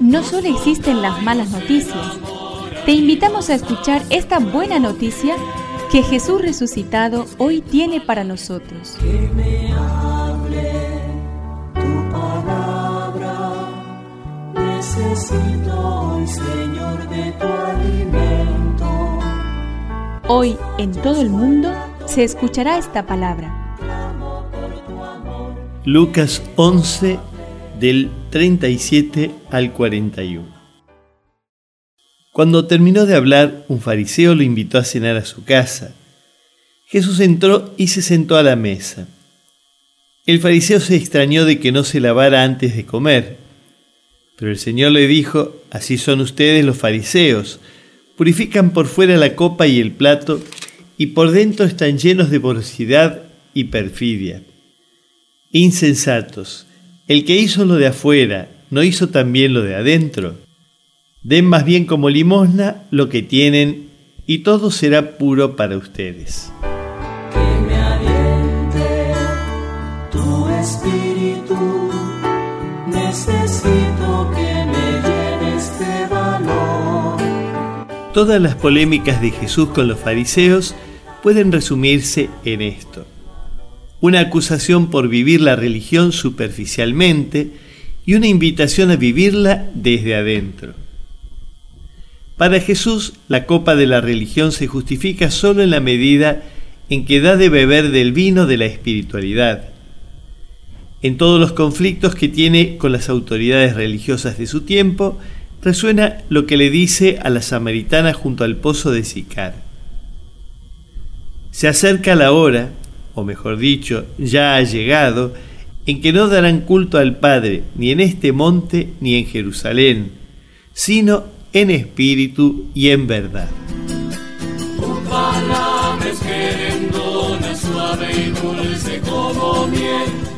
No solo existen las malas noticias, te invitamos a escuchar esta buena noticia que Jesús resucitado hoy tiene para nosotros. Que me hable tu palabra, necesito hoy, Señor, de tu alimento. Hoy en todo el mundo se escuchará esta palabra. Lucas 11 del 37 al 41. Cuando terminó de hablar, un fariseo lo invitó a cenar a su casa. Jesús entró y se sentó a la mesa. El fariseo se extrañó de que no se lavara antes de comer. Pero el Señor le dijo, así son ustedes los fariseos, purifican por fuera la copa y el plato, y por dentro están llenos de porosidad y perfidia. Insensatos, el que hizo lo de afuera, ¿no hizo también lo de adentro? Den más bien como limosna lo que tienen, y todo será puro para ustedes. Que me aliente tu espíritu, necesito que me llenes de valor. Todas las polémicas de Jesús con los fariseos pueden resumirse en esto una acusación por vivir la religión superficialmente y una invitación a vivirla desde adentro. Para Jesús, la copa de la religión se justifica solo en la medida en que da de beber del vino de la espiritualidad. En todos los conflictos que tiene con las autoridades religiosas de su tiempo, resuena lo que le dice a la samaritana junto al pozo de Sicar. Se acerca la hora, o mejor dicho, ya ha llegado, en que no darán culto al Padre ni en este monte ni en Jerusalén, sino en espíritu y en verdad.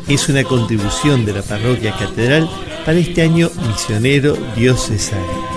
Es una contribución de la parroquia catedral para este año misionero diocesano.